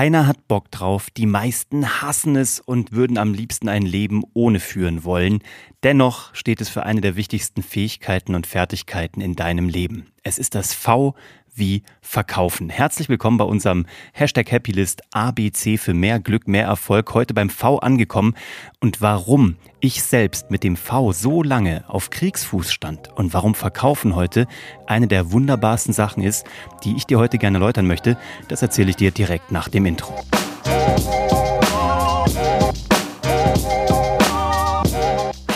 Keiner hat Bock drauf, die meisten hassen es und würden am liebsten ein Leben ohne führen wollen. Dennoch steht es für eine der wichtigsten Fähigkeiten und Fertigkeiten in deinem Leben. Es ist das V wie verkaufen. Herzlich willkommen bei unserem Hashtag Happylist ABC für mehr Glück, mehr Erfolg. Heute beim V angekommen. Und warum ich selbst mit dem V so lange auf Kriegsfuß stand und warum Verkaufen heute eine der wunderbarsten Sachen ist, die ich dir heute gerne erläutern möchte, das erzähle ich dir direkt nach dem Intro.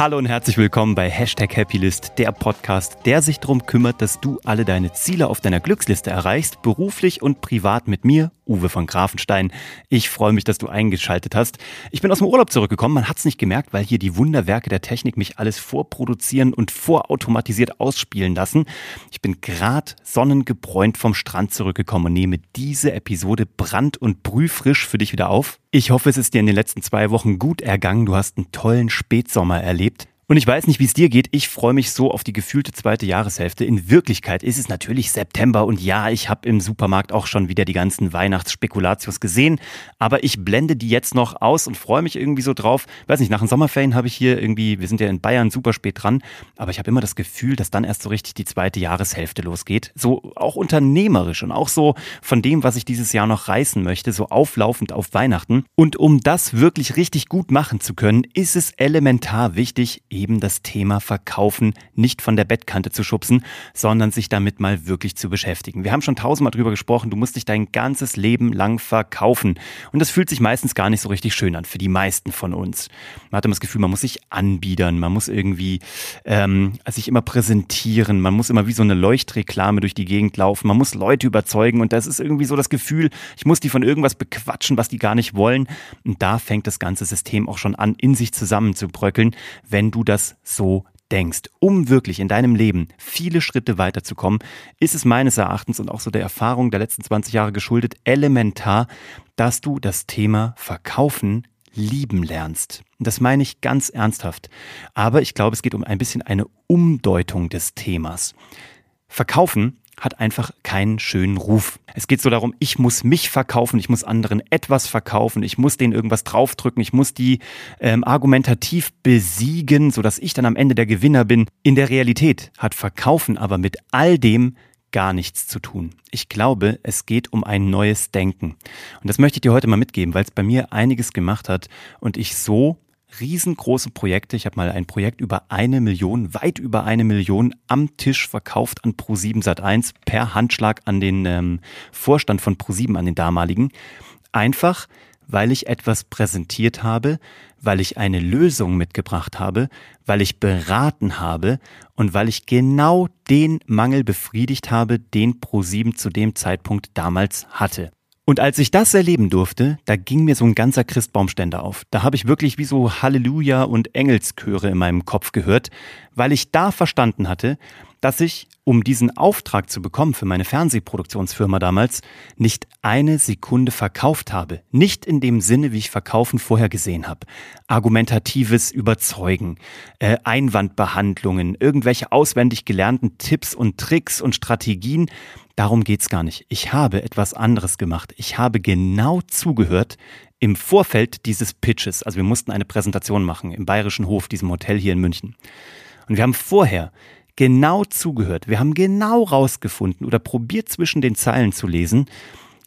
Hallo und herzlich willkommen bei Hashtag Happylist, der Podcast, der sich darum kümmert, dass du alle deine Ziele auf deiner Glücksliste erreichst, beruflich und privat mit mir, Uwe von Grafenstein. Ich freue mich, dass du eingeschaltet hast. Ich bin aus dem Urlaub zurückgekommen, man hat es nicht gemerkt, weil hier die Wunderwerke der Technik mich alles vorproduzieren und vorautomatisiert ausspielen lassen. Ich bin grad sonnengebräunt vom Strand zurückgekommen und nehme diese Episode brand- und brühfrisch für dich wieder auf. Ich hoffe, es ist dir in den letzten zwei Wochen gut ergangen. Du hast einen tollen Spätsommer erlebt. Und ich weiß nicht, wie es dir geht. Ich freue mich so auf die gefühlte zweite Jahreshälfte. In Wirklichkeit ist es natürlich September und ja, ich habe im Supermarkt auch schon wieder die ganzen Weihnachtsspekulatius gesehen. Aber ich blende die jetzt noch aus und freue mich irgendwie so drauf. Weiß nicht, nach den Sommerferien habe ich hier irgendwie, wir sind ja in Bayern super spät dran, aber ich habe immer das Gefühl, dass dann erst so richtig die zweite Jahreshälfte losgeht. So auch unternehmerisch und auch so von dem, was ich dieses Jahr noch reißen möchte, so auflaufend auf Weihnachten. Und um das wirklich richtig gut machen zu können, ist es elementar wichtig, eben das Thema Verkaufen nicht von der Bettkante zu schubsen, sondern sich damit mal wirklich zu beschäftigen. Wir haben schon tausendmal drüber gesprochen, du musst dich dein ganzes Leben lang verkaufen. Und das fühlt sich meistens gar nicht so richtig schön an, für die meisten von uns. Man hat immer das Gefühl, man muss sich anbiedern, man muss irgendwie ähm, sich immer präsentieren, man muss immer wie so eine Leuchtreklame durch die Gegend laufen, man muss Leute überzeugen und das ist irgendwie so das Gefühl, ich muss die von irgendwas bequatschen, was die gar nicht wollen. Und da fängt das ganze System auch schon an, in sich zusammenzubröckeln, wenn du das so denkst. Um wirklich in deinem Leben viele Schritte weiterzukommen, ist es meines Erachtens und auch so der Erfahrung der letzten 20 Jahre geschuldet elementar, dass du das Thema Verkaufen lieben lernst. Das meine ich ganz ernsthaft. Aber ich glaube, es geht um ein bisschen eine Umdeutung des Themas. Verkaufen hat einfach keinen schönen Ruf. Es geht so darum, ich muss mich verkaufen, ich muss anderen etwas verkaufen, ich muss denen irgendwas draufdrücken, ich muss die ähm, argumentativ besiegen, sodass ich dann am Ende der Gewinner bin. In der Realität hat Verkaufen aber mit all dem gar nichts zu tun. Ich glaube, es geht um ein neues Denken. Und das möchte ich dir heute mal mitgeben, weil es bei mir einiges gemacht hat und ich so riesengroße Projekte. Ich habe mal ein Projekt über eine Million, weit über eine Million am Tisch verkauft an Pro7 Sat1 per Handschlag an den ähm, Vorstand von Pro7, an den damaligen. Einfach, weil ich etwas präsentiert habe, weil ich eine Lösung mitgebracht habe, weil ich beraten habe und weil ich genau den Mangel befriedigt habe, den Pro7 zu dem Zeitpunkt damals hatte. Und als ich das erleben durfte, da ging mir so ein ganzer Christbaumständer auf. Da habe ich wirklich wie so Halleluja und Engelschöre in meinem Kopf gehört, weil ich da verstanden hatte, dass ich, um diesen Auftrag zu bekommen für meine Fernsehproduktionsfirma damals, nicht eine Sekunde verkauft habe. Nicht in dem Sinne, wie ich Verkaufen vorher gesehen habe. Argumentatives Überzeugen, äh, Einwandbehandlungen, irgendwelche auswendig gelernten Tipps und Tricks und Strategien, Darum geht's gar nicht. Ich habe etwas anderes gemacht. Ich habe genau zugehört im Vorfeld dieses Pitches. Also wir mussten eine Präsentation machen im Bayerischen Hof, diesem Hotel hier in München. Und wir haben vorher genau zugehört. Wir haben genau rausgefunden oder probiert zwischen den Zeilen zu lesen,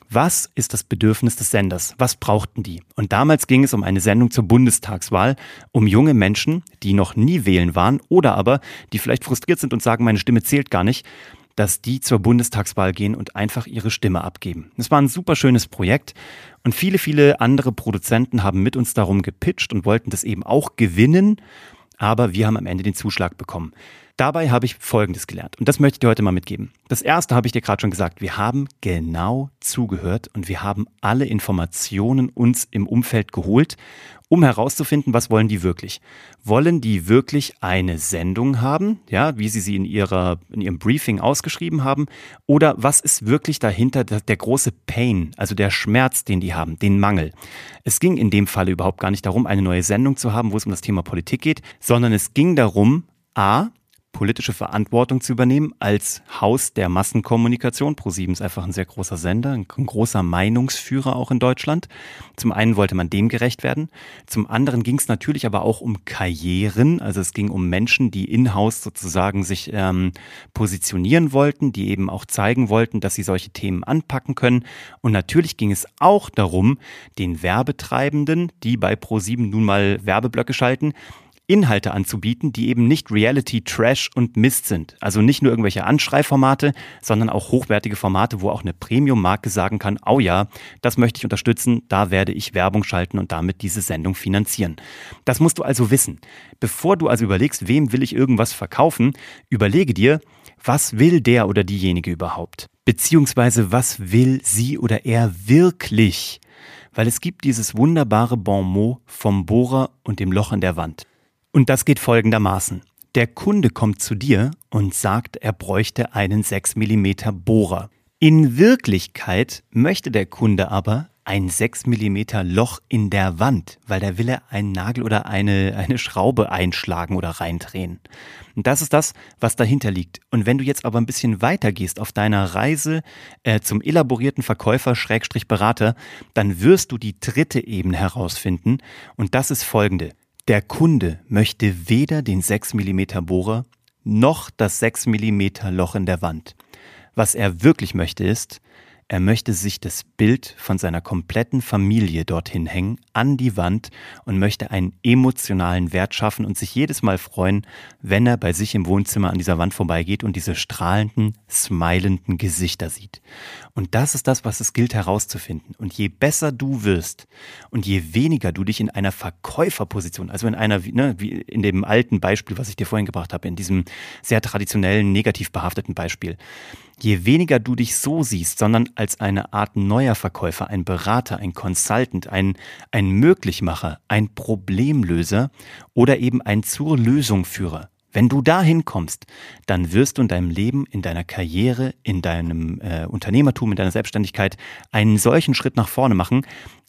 was ist das Bedürfnis des Senders? Was brauchten die? Und damals ging es um eine Sendung zur Bundestagswahl, um junge Menschen, die noch nie wählen waren oder aber, die vielleicht frustriert sind und sagen, meine Stimme zählt gar nicht dass die zur Bundestagswahl gehen und einfach ihre Stimme abgeben. Das war ein super schönes Projekt und viele, viele andere Produzenten haben mit uns darum gepitcht und wollten das eben auch gewinnen, aber wir haben am Ende den Zuschlag bekommen. Dabei habe ich Folgendes gelernt und das möchte ich dir heute mal mitgeben. Das erste habe ich dir gerade schon gesagt. Wir haben genau zugehört und wir haben alle Informationen uns im Umfeld geholt, um herauszufinden, was wollen die wirklich. Wollen die wirklich eine Sendung haben, ja, wie sie sie in ihrer, in ihrem Briefing ausgeschrieben haben? Oder was ist wirklich dahinter der, große Pain, also der Schmerz, den die haben, den Mangel? Es ging in dem Falle überhaupt gar nicht darum, eine neue Sendung zu haben, wo es um das Thema Politik geht, sondern es ging darum, A, politische Verantwortung zu übernehmen als Haus der Massenkommunikation. ProSieben ist einfach ein sehr großer Sender, ein großer Meinungsführer auch in Deutschland. Zum einen wollte man dem gerecht werden. Zum anderen ging es natürlich aber auch um Karrieren. Also es ging um Menschen, die in-house sozusagen sich ähm, positionieren wollten, die eben auch zeigen wollten, dass sie solche Themen anpacken können. Und natürlich ging es auch darum, den Werbetreibenden, die bei ProSieben nun mal Werbeblöcke schalten, Inhalte anzubieten, die eben nicht Reality, Trash und Mist sind. Also nicht nur irgendwelche Anschreiformate, sondern auch hochwertige Formate, wo auch eine Premium-Marke sagen kann, oh ja, das möchte ich unterstützen, da werde ich Werbung schalten und damit diese Sendung finanzieren. Das musst du also wissen. Bevor du also überlegst, wem will ich irgendwas verkaufen, überlege dir, was will der oder diejenige überhaupt? Beziehungsweise was will sie oder er wirklich? Weil es gibt dieses wunderbare Bon mot vom Bohrer und dem Loch in der Wand. Und das geht folgendermaßen. Der Kunde kommt zu dir und sagt, er bräuchte einen 6 mm Bohrer. In Wirklichkeit möchte der Kunde aber ein 6 mm Loch in der Wand, weil da will er einen Nagel oder eine, eine Schraube einschlagen oder reindrehen. Und das ist das, was dahinter liegt. Und wenn du jetzt aber ein bisschen weiter gehst auf deiner Reise äh, zum elaborierten Verkäufer Schrägstrich Berater, dann wirst du die dritte Ebene herausfinden. Und das ist folgende. Der Kunde möchte weder den 6 mm Bohrer noch das 6 mm Loch in der Wand. Was er wirklich möchte ist, er möchte sich das Bild von seiner kompletten Familie dorthin hängen, an die Wand und möchte einen emotionalen Wert schaffen und sich jedes Mal freuen, wenn er bei sich im Wohnzimmer an dieser Wand vorbeigeht und diese strahlenden, smilenden Gesichter sieht. Und das ist das, was es gilt herauszufinden. Und je besser du wirst und je weniger du dich in einer Verkäuferposition, also in einer, ne, wie in dem alten Beispiel, was ich dir vorhin gebracht habe, in diesem sehr traditionellen, negativ behafteten Beispiel, Je weniger du dich so siehst, sondern als eine Art neuer Verkäufer, ein Berater, ein Consultant, ein, ein Möglichmacher, ein Problemlöser oder eben ein zur Lösung Führer, wenn du dahin kommst, dann wirst du in deinem Leben, in deiner Karriere, in deinem äh, Unternehmertum, in deiner Selbstständigkeit einen solchen Schritt nach vorne machen,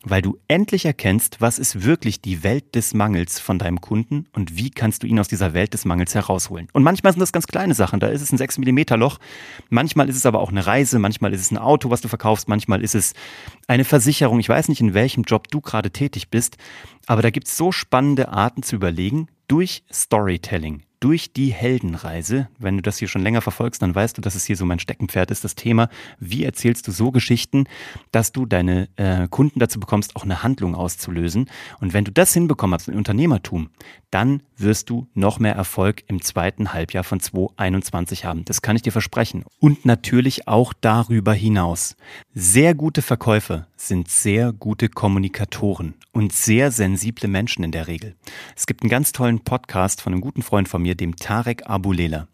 weil du endlich erkennst, was ist wirklich die Welt des Mangels von deinem Kunden und wie kannst du ihn aus dieser Welt des Mangels herausholen. Und manchmal sind das ganz kleine Sachen, da ist es ein 6 mm Loch, manchmal ist es aber auch eine Reise, manchmal ist es ein Auto, was du verkaufst, manchmal ist es eine Versicherung. Ich weiß nicht, in welchem Job du gerade tätig bist, aber da gibt es so spannende Arten zu überlegen durch Storytelling durch die Heldenreise. Wenn du das hier schon länger verfolgst, dann weißt du, dass es hier so mein Steckenpferd ist, das Thema, wie erzählst du so Geschichten, dass du deine äh, Kunden dazu bekommst, auch eine Handlung auszulösen. Und wenn du das hinbekommen hast im Unternehmertum, dann wirst du noch mehr Erfolg im zweiten Halbjahr von 2021 haben. Das kann ich dir versprechen. Und natürlich auch darüber hinaus. Sehr gute Verkäufer sind sehr gute Kommunikatoren und sehr sensible Menschen in der Regel. Es gibt einen ganz tollen Podcast von einem guten Freund von mir, dem Tarek Abulela.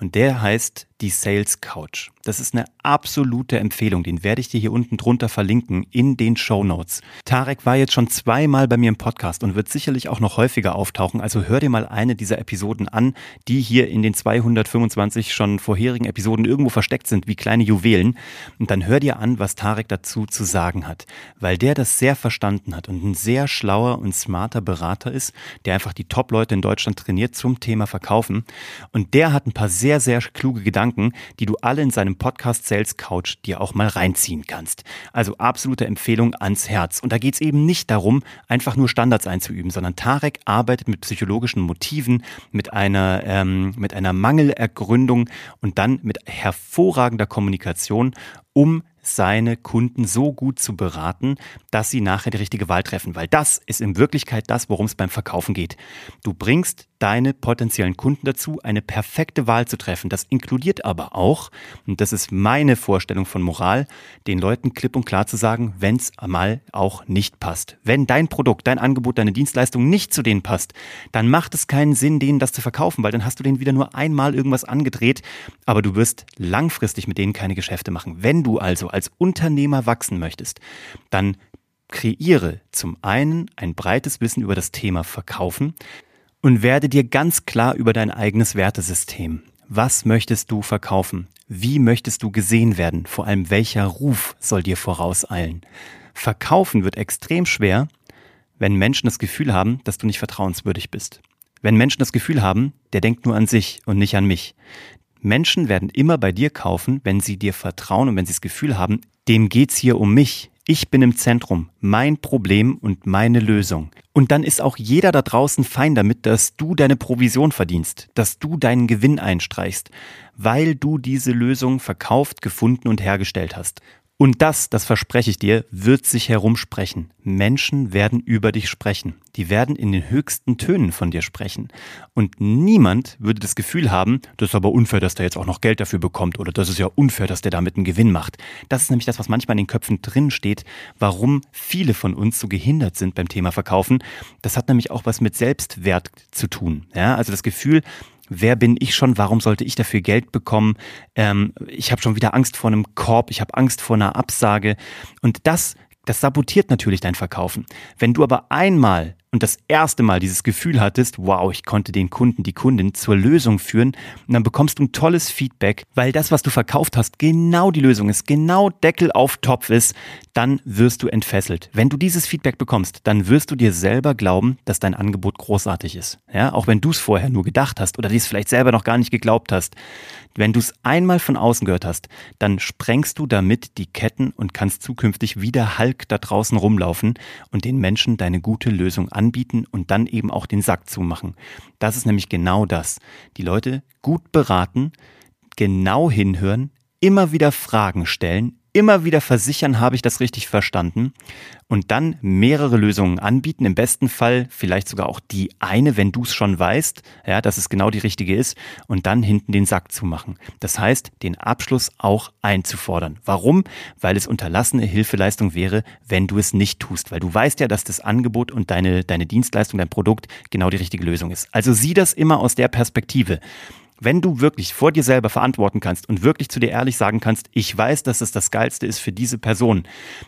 Und der heißt die Sales Couch. Das ist eine absolute Empfehlung. Den werde ich dir hier unten drunter verlinken in den Show Notes. Tarek war jetzt schon zweimal bei mir im Podcast und wird sicherlich auch noch häufiger auftauchen. Also hör dir mal eine dieser Episoden an, die hier in den 225 schon vorherigen Episoden irgendwo versteckt sind, wie kleine Juwelen. Und dann hör dir an, was Tarek dazu zu sagen hat. Weil der das sehr verstanden hat und ein sehr schlauer und smarter Berater ist, der einfach die Top-Leute in Deutschland trainiert zum Thema Verkaufen. Und der hat ein paar sehr, sehr kluge Gedanken, die du alle in seinem Podcast Sales Couch dir auch mal reinziehen kannst. Also absolute Empfehlung ans Herz. Und da geht es eben nicht darum, einfach nur Standards einzuüben, sondern Tarek arbeitet mit psychologischen Motiven, mit einer, ähm, mit einer Mangelergründung und dann mit hervorragender Kommunikation, um seine Kunden so gut zu beraten, dass sie nachher die richtige Wahl treffen. Weil das ist in Wirklichkeit das, worum es beim Verkaufen geht. Du bringst deine potenziellen Kunden dazu, eine perfekte Wahl zu treffen. Das inkludiert aber auch, und das ist meine Vorstellung von Moral, den Leuten klipp und klar zu sagen, wenn es mal auch nicht passt. Wenn dein Produkt, dein Angebot, deine Dienstleistung nicht zu denen passt, dann macht es keinen Sinn, denen das zu verkaufen, weil dann hast du denen wieder nur einmal irgendwas angedreht, aber du wirst langfristig mit denen keine Geschäfte machen. Wenn du also als Unternehmer wachsen möchtest, dann kreiere zum einen ein breites Wissen über das Thema Verkaufen, und werde dir ganz klar über dein eigenes Wertesystem. Was möchtest du verkaufen? Wie möchtest du gesehen werden? Vor allem welcher Ruf soll dir vorauseilen? Verkaufen wird extrem schwer, wenn Menschen das Gefühl haben, dass du nicht vertrauenswürdig bist. Wenn Menschen das Gefühl haben, der denkt nur an sich und nicht an mich. Menschen werden immer bei dir kaufen, wenn sie dir vertrauen und wenn sie das Gefühl haben, dem geht's hier um mich. Ich bin im Zentrum, mein Problem und meine Lösung. Und dann ist auch jeder da draußen fein damit, dass du deine Provision verdienst, dass du deinen Gewinn einstreichst, weil du diese Lösung verkauft, gefunden und hergestellt hast. Und das, das verspreche ich dir, wird sich herumsprechen. Menschen werden über dich sprechen. Die werden in den höchsten Tönen von dir sprechen. Und niemand würde das Gefühl haben, das ist aber unfair, dass der jetzt auch noch Geld dafür bekommt oder das ist ja unfair, dass der damit einen Gewinn macht. Das ist nämlich das, was manchmal in den Köpfen drin steht, warum viele von uns so gehindert sind beim Thema Verkaufen. Das hat nämlich auch was mit Selbstwert zu tun. Ja, also das Gefühl, wer bin ich schon, warum sollte ich dafür Geld bekommen, ähm, ich habe schon wieder Angst vor einem Korb, ich habe Angst vor einer Absage. Und das, das sabotiert natürlich dein Verkaufen. Wenn du aber einmal und das erste Mal dieses Gefühl hattest, wow, ich konnte den Kunden, die Kundin zur Lösung führen und dann bekommst du ein tolles Feedback, weil das, was du verkauft hast, genau die Lösung ist, genau Deckel auf Topf ist, dann wirst du entfesselt. Wenn du dieses Feedback bekommst, dann wirst du dir selber glauben, dass dein Angebot großartig ist. Ja, auch wenn du es vorher nur gedacht hast oder dir es vielleicht selber noch gar nicht geglaubt hast. Wenn du es einmal von außen gehört hast, dann sprengst du damit die Ketten und kannst zukünftig wieder Hulk da draußen rumlaufen und den Menschen deine gute Lösung anbieten und dann eben auch den Sack zumachen. Das ist nämlich genau das. Die Leute gut beraten, genau hinhören, immer wieder Fragen stellen, immer wieder versichern, habe ich das richtig verstanden und dann mehrere Lösungen anbieten. Im besten Fall vielleicht sogar auch die eine, wenn du es schon weißt, ja, dass es genau die richtige ist und dann hinten den Sack zu machen. Das heißt, den Abschluss auch einzufordern. Warum? Weil es unterlassene Hilfeleistung wäre, wenn du es nicht tust, weil du weißt ja, dass das Angebot und deine, deine Dienstleistung, dein Produkt genau die richtige Lösung ist. Also sieh das immer aus der Perspektive. Wenn du wirklich vor dir selber verantworten kannst und wirklich zu dir ehrlich sagen kannst, ich weiß, dass es das Geilste ist für diese Person,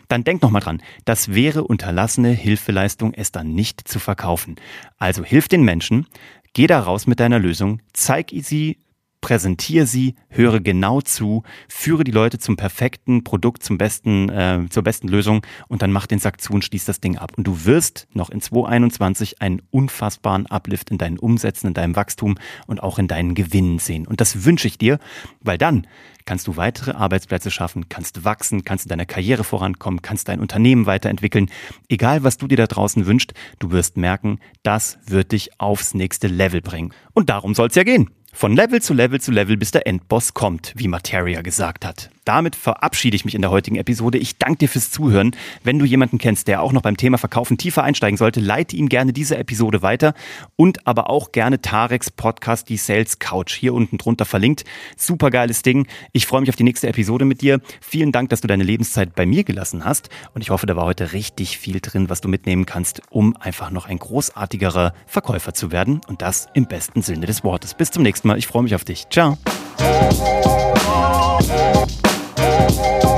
dann denk nochmal dran, das wäre unterlassene Hilfeleistung, es dann nicht zu verkaufen. Also hilf den Menschen, geh da raus mit deiner Lösung, zeig sie präsentiere sie, höre genau zu, führe die Leute zum perfekten Produkt, zum besten, äh, zur besten Lösung und dann mach den Sack zu und schließ das Ding ab. Und du wirst noch in 2021 einen unfassbaren Uplift in deinen Umsätzen, in deinem Wachstum und auch in deinen Gewinnen sehen. Und das wünsche ich dir, weil dann kannst du weitere Arbeitsplätze schaffen, kannst wachsen, kannst in deiner Karriere vorankommen, kannst dein Unternehmen weiterentwickeln. Egal, was du dir da draußen wünschst, du wirst merken, das wird dich aufs nächste Level bringen. Und darum soll es ja gehen. Von Level zu Level zu Level, bis der Endboss kommt, wie Materia gesagt hat. Damit verabschiede ich mich in der heutigen Episode. Ich danke dir fürs Zuhören. Wenn du jemanden kennst, der auch noch beim Thema Verkaufen tiefer einsteigen sollte, leite ihm gerne diese Episode weiter und aber auch gerne Tareks Podcast, die Sales Couch, hier unten drunter verlinkt. Super geiles Ding. Ich freue mich auf die nächste Episode mit dir. Vielen Dank, dass du deine Lebenszeit bei mir gelassen hast und ich hoffe, da war heute richtig viel drin, was du mitnehmen kannst, um einfach noch ein großartigerer Verkäufer zu werden und das im besten Sinne des Wortes. Bis zum nächsten Mal. Ich freue mich auf dich. Ciao. Thank you.